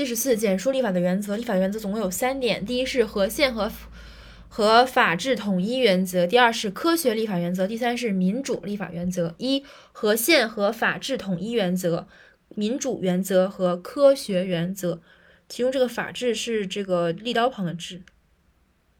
七十四简述立法的原则立法原则总共有三点。第一是和宪和和法治统一原则。第二是科学立法原则。第三是民主立法原则。一和宪和法治统一原则民主原则和科学原则。其中这个法治是这个立刀旁的治。